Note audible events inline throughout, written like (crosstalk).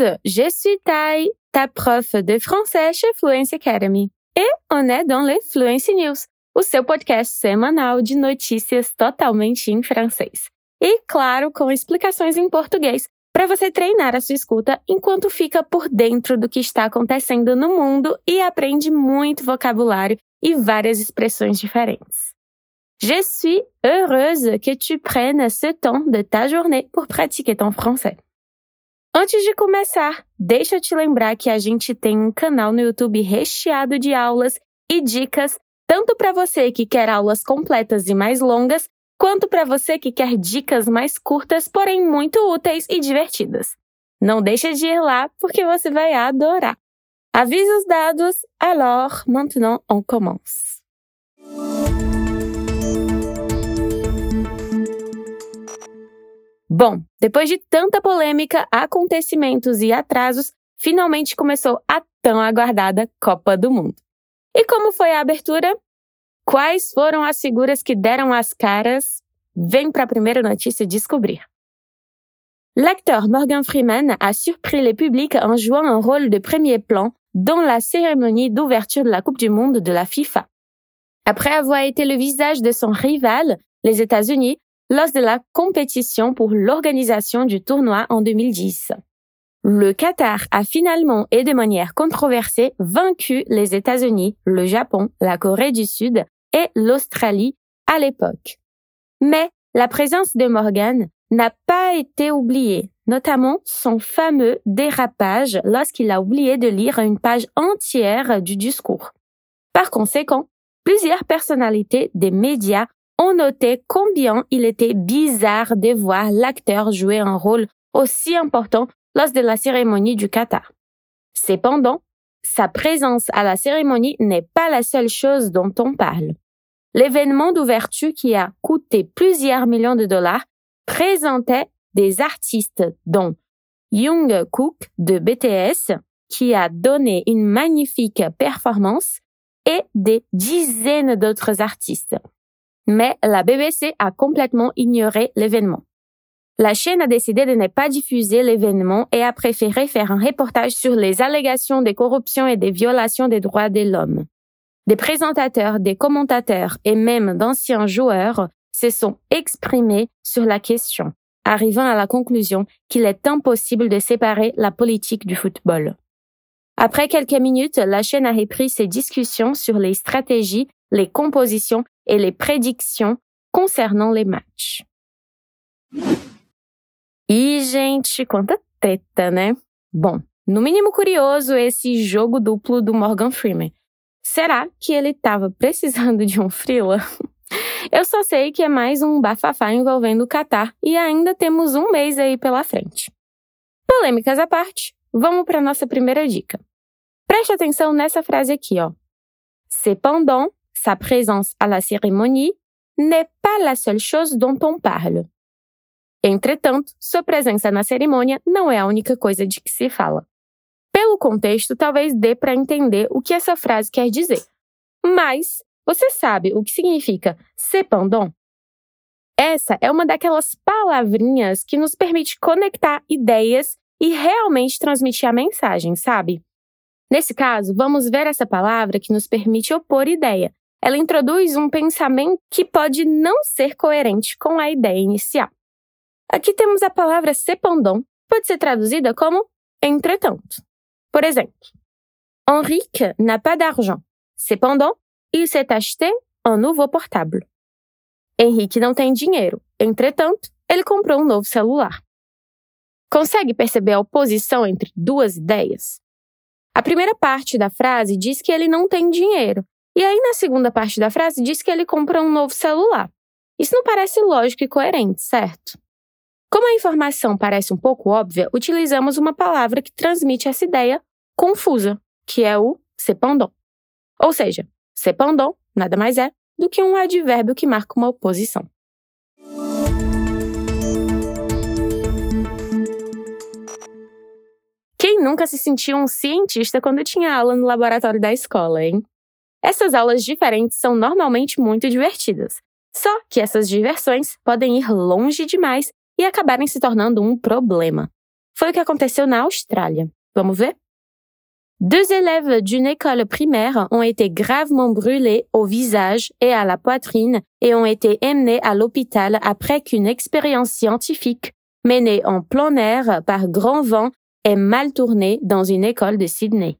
monde, je suis Tai, ta prof de français chez Fluency Academy. E on est dans les Fluency News, o seu podcast semanal de notícias totalmente em francês. E, claro, com explicações em português, para você treinar a sua escuta enquanto fica por dentro do que está acontecendo no mundo e aprende muito vocabulário e várias expressões diferentes. Je suis heureuse que tu prennes ce temps de ta journée pour pratiquer ton français. Antes de começar, deixa eu te lembrar que a gente tem um canal no YouTube recheado de aulas e dicas, tanto para você que quer aulas completas e mais longas, quanto para você que quer dicas mais curtas, porém muito úteis e divertidas. Não deixa de ir lá porque você vai adorar. Avisos dados, alors maintenant on commence. Bom, depois de tanta polêmica, acontecimentos e atrasos, finalmente começou a tão aguardada Copa do Mundo. E como foi a abertura? Quais foram as figuras que deram as caras? Vem para a primeira notícia descobrir. L'acteur Morgan Freeman a surpris le public en jouant un rôle de premier plan dans la cérémonie d'ouverture de la Coupe du Monde de la FIFA. Après avoir été le visage de son rival, les États-Unis, lors de la compétition pour l'organisation du tournoi en 2010. Le Qatar a finalement et de manière controversée vaincu les États-Unis, le Japon, la Corée du Sud et l'Australie à l'époque. Mais la présence de Morgan n'a pas été oubliée, notamment son fameux dérapage lorsqu'il a oublié de lire une page entière du discours. Par conséquent, plusieurs personnalités des médias on notait combien il était bizarre de voir l'acteur jouer un rôle aussi important lors de la cérémonie du Qatar. Cependant, sa présence à la cérémonie n'est pas la seule chose dont on parle. L'événement d'ouverture qui a coûté plusieurs millions de dollars présentait des artistes dont Young Cook de BTS, qui a donné une magnifique performance, et des dizaines d'autres artistes mais la BBC a complètement ignoré l'événement. La chaîne a décidé de ne pas diffuser l'événement et a préféré faire un reportage sur les allégations de corruption et des violations des droits de l'homme. Des présentateurs, des commentateurs et même d'anciens joueurs se sont exprimés sur la question, arrivant à la conclusion qu'il est impossible de séparer la politique du football. Après quelques minutes, la chaîne a repris ses discussions sur les stratégies, les compositions et les prédictions concernant les matchs. E, gente, quanta treta, né? Bom, no mínimo curioso esse jogo duplo do Morgan Freeman. Será que ele estava precisando de um frila? (laughs) Eu só sei que é mais um bafafá envolvendo o Qatar e ainda temos um mês aí pela frente. Polêmicas à parte, vamos para nossa primeira dica. Preste atenção nessa frase aqui, ó. Cependant, sa présence à la cérémonie n'est pas la seule chose dont on parle. Entretanto, sua presença na cerimônia não é a única coisa de que se fala. Pelo contexto, talvez dê para entender o que essa frase quer dizer. Mas, você sabe o que significa cependant? Essa é uma daquelas palavrinhas que nos permite conectar ideias e realmente transmitir a mensagem, sabe? Nesse caso, vamos ver essa palavra que nos permite opor ideia, ela introduz um pensamento que pode não ser coerente com a ideia inicial. Aqui temos a palavra cependant, pode ser traduzida como entretanto. Por exemplo, Henrique n'a pas d'argent. Cependant, il s'est acheté un nouveau portable. Henrique não tem dinheiro. Entretanto, ele comprou um novo celular. Consegue perceber a oposição entre duas ideias? A primeira parte da frase diz que ele não tem dinheiro, e aí, na segunda parte da frase, diz que ele compra um novo celular. Isso não parece lógico e coerente, certo? Como a informação parece um pouco óbvia, utilizamos uma palavra que transmite essa ideia confusa, que é o cependant. Ou seja, cependant nada mais é do que um advérbio que marca uma oposição. Quem nunca se sentiu um cientista quando tinha aula no laboratório da escola, hein? Essas aulas diferentes são normalmente muito divertidas. Só que essas diversões podem ir longe demais e acabarem se tornando um problema. foi o que aconteceu na Austrália. Vamos ver? Deux élèves d'une école primaire ont été gravement brûlés au visage et à la poitrine et ont été emmenés à l'hôpital après qu'une expérience scientifique menée en plein air par grand vent ait mal tourné dans une école de Sydney.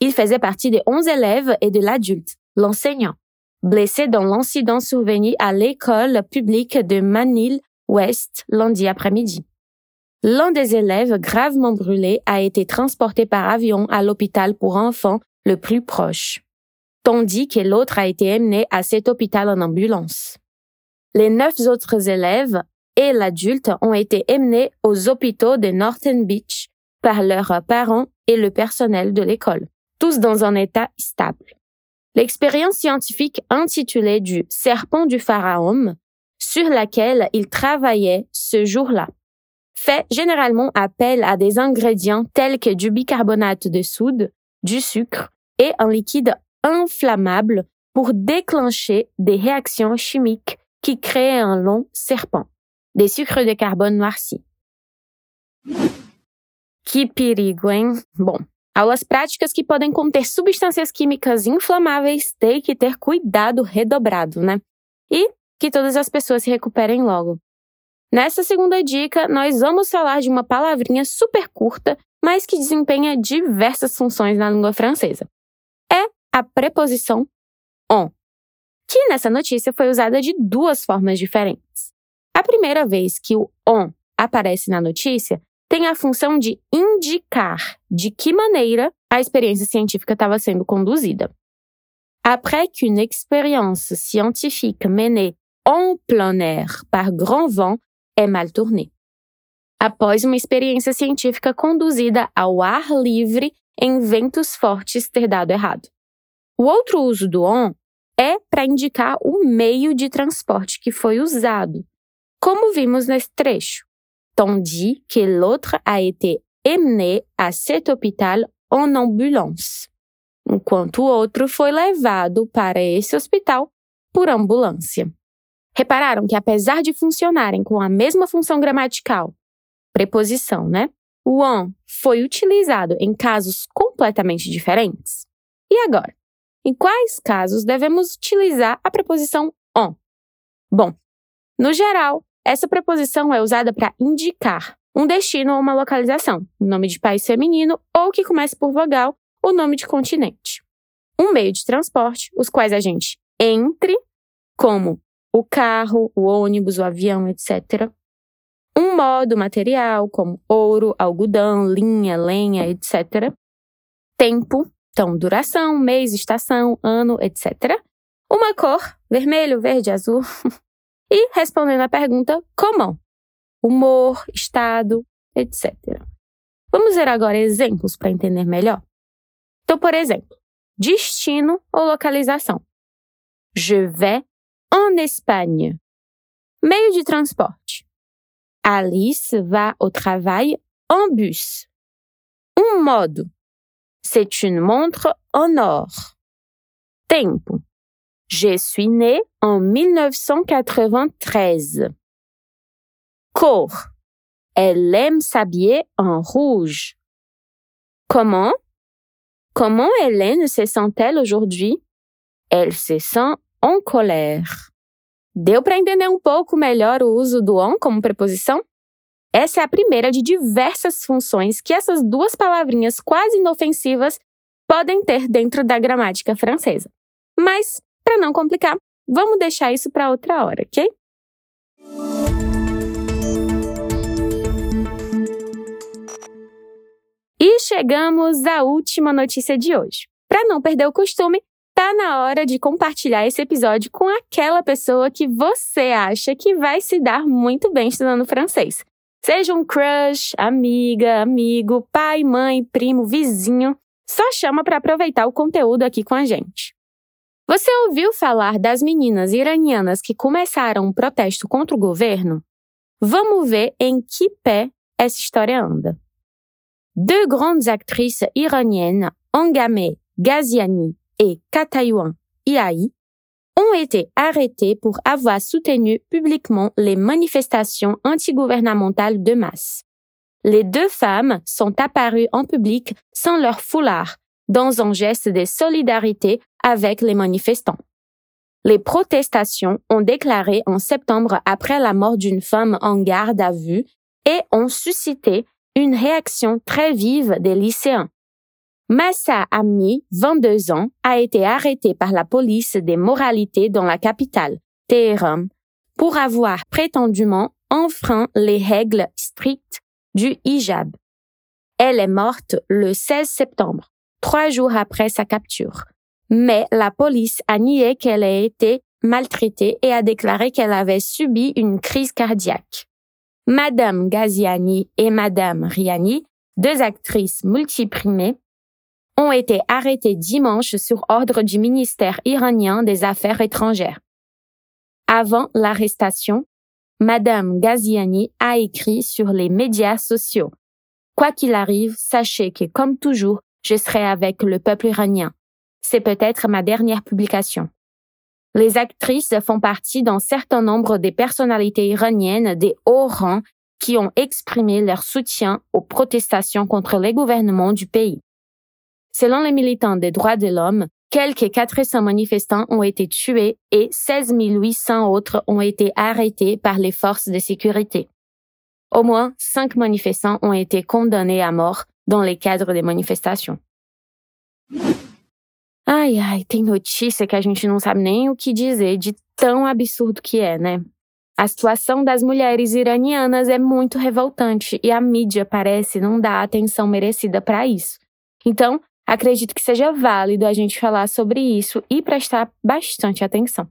Ils faisaient partie des onze élèves et de l'adulte, l'enseignant, blessés dans l'incident survenu à l'école publique de Manille West lundi après-midi. L'un des élèves gravement brûlé a été transporté par avion à l'hôpital pour enfants le plus proche, tandis que l'autre a été emmené à cet hôpital en ambulance. Les neuf autres élèves et l'adulte ont été emmenés aux hôpitaux de Northern Beach par leurs parents et le personnel de l'école, tous dans un état stable. L'expérience scientifique intitulée du serpent du pharaon, sur laquelle il travaillait ce jour-là, fait généralement appel à des ingrédients tels que du bicarbonate de soude, du sucre et un liquide inflammable pour déclencher des réactions chimiques qui créent un long serpent, des sucres de carbone noircis. Aulas práticas que podem conter substâncias químicas inflamáveis têm que ter cuidado redobrado, né? E que todas as pessoas se recuperem logo. Nessa segunda dica, nós vamos falar de uma palavrinha super curta, mas que desempenha diversas funções na língua francesa. É a preposição on, que nessa notícia foi usada de duas formas diferentes. A primeira vez que o on aparece na notícia tem a função de indicar de que maneira a experiência científica estava sendo conduzida. Après qu'une expérience scientifique menée en plein air par grand vent é mal tournée. Após uma experiência científica conduzida ao ar livre em ventos fortes ter dado errado. O outro uso do on é para indicar o meio de transporte que foi usado, como vimos nesse trecho. Tandis que l'autre a été emmené à cet hôpital en ambulance, enquanto o outro foi levado para esse hospital por ambulância. Repararam que, apesar de funcionarem com a mesma função gramatical, preposição, né? O on foi utilizado em casos completamente diferentes? E agora? Em quais casos devemos utilizar a preposição on? Bom, no geral, essa preposição é usada para indicar um destino ou uma localização, nome de país feminino ou que comece por vogal, o nome de continente. Um meio de transporte, os quais a gente entre, como o carro, o ônibus, o avião, etc. Um modo material, como ouro, algodão, linha, lenha, etc. Tempo, então duração, mês, estação, ano, etc. Uma cor, vermelho, verde, azul. (laughs) e respondendo à pergunta como, humor, estado, etc. Vamos ver agora exemplos para entender melhor? Então, por exemplo, destino ou localização. Je vais en Espagne. Meio de transporte. Alice va au travail en bus. Um modo. C'est une montre en or. Tempo. Je suis né en 1993. Cor. Elle aime s'habiller en rouge. Comment? Comment Hélène se sent-elle aujourd'hui? Elle se sent en colère. Deu para entender um pouco melhor o uso do on como preposição? Essa é a primeira de diversas funções que essas duas palavrinhas quase inofensivas podem ter dentro da gramática francesa. Mas, para não complicar, vamos deixar isso para outra hora, ok? E chegamos à última notícia de hoje. Para não perder o costume, Tá na hora de compartilhar esse episódio com aquela pessoa que você acha que vai se dar muito bem estudando francês. Seja um crush, amiga, amigo, pai, mãe, primo, vizinho, só chama para aproveitar o conteúdo aqui com a gente. Você ouviu falar das meninas iranianas que começaram um protesto contra o governo? Vamos ver em que pé essa história anda. Deux grandes actrices iraniennes, Angame Ghaziani et Katayuan Iai ont été arrêtés pour avoir soutenu publiquement les manifestations antigouvernementales de masse. les deux femmes sont apparues en public sans leur foulard, dans un geste de solidarité avec les manifestants. Les protestations ont déclaré en septembre après la mort d'une femme en garde à vue et ont suscité une réaction très vive des lycéens. Massa Amni, 22 ans, a été arrêté par la police des moralités dans la capitale, Téhéran, pour avoir prétendument enfreint les règles strictes du hijab. Elle est morte le 16 septembre, trois jours après sa capture. Mais la police a nié qu'elle ait été maltraitée et a déclaré qu'elle avait subi une crise cardiaque. Madame Ghaziani et Madame Riani, deux actrices multiprimées, ont été arrêtées dimanche sur ordre du ministère iranien des Affaires étrangères. Avant l'arrestation, Madame Ghaziani a écrit sur les médias sociaux. Quoi qu'il arrive, sachez que, comme toujours, je serai avec le peuple iranien. C'est peut-être ma dernière publication. Les actrices font partie d'un certain nombre des personnalités iraniennes des hauts rangs qui ont exprimé leur soutien aux protestations contre les gouvernements du pays. Selon les militants des droits de l'homme, quelques 400 manifestants ont été tués et 16 800 autres ont été arrêtés par les forces de sécurité. Au moins cinq manifestants ont été condamnés à mort dans les cadres des manifestations. Ai, ai, tem notícia que a gente não sabe nem o que dizer de tão absurdo que é, né? A situação das mulheres iranianas é muito revoltante e a mídia parece não dar a atenção merecida para isso. Então, acredito que seja válido a gente falar sobre isso e prestar bastante atenção.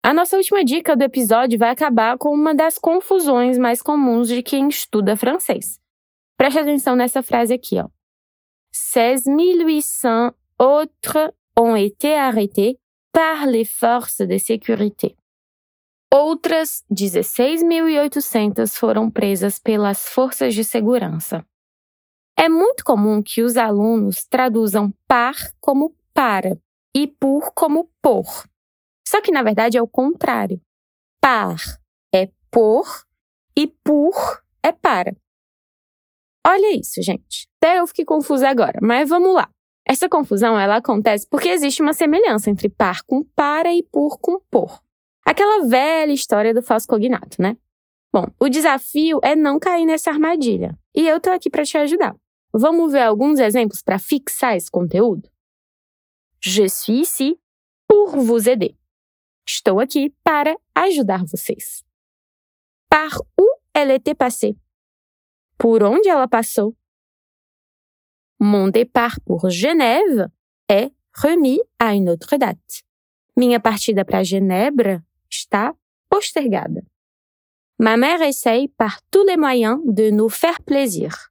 A nossa última dica do episódio vai acabar com uma das confusões mais comuns de quem estuda francês. Preste atenção nessa frase aqui, ó. 16.800 autres ont été arrêtés par les forces de sécurité. Outras 16.800 foram presas pelas forças de segurança. É muito comum que os alunos traduzam par como para e por como por. Só que na verdade é o contrário. Par é por e por é para. Olha isso, gente. Até eu fiquei confusa agora, mas vamos lá. Essa confusão ela acontece porque existe uma semelhança entre par com para e por com por. Aquela velha história do falso cognato, né? Bom, o desafio é não cair nessa armadilha. E eu tô aqui para te ajudar. Vamos ver alguns exemplos para fixar esse conteúdo? Je suis ici pour vous aider. Estou aqui para ajudar vocês. Par où elle était passée? Por onde ela passou? Mon départ pour Genève est remis à une autre date. Minha partida para Genebra está postergada. Ma mère essaye par tous les moyens de nous faire plaisir.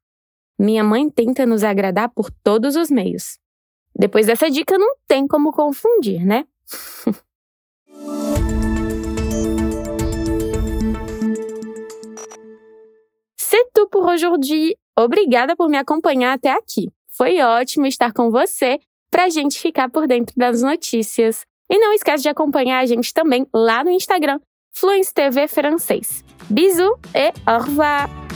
Minha mãe tenta nos agradar por todos os meios. Depois dessa dica, não tem como confundir, né? (laughs) C'est tout pour aujourd'hui. Obrigada por me acompanhar até aqui. Foi ótimo estar com você para a gente ficar por dentro das notícias. E não esquece de acompanhar a gente também lá no Instagram, Fluence TV Francês. Bisous e au revoir!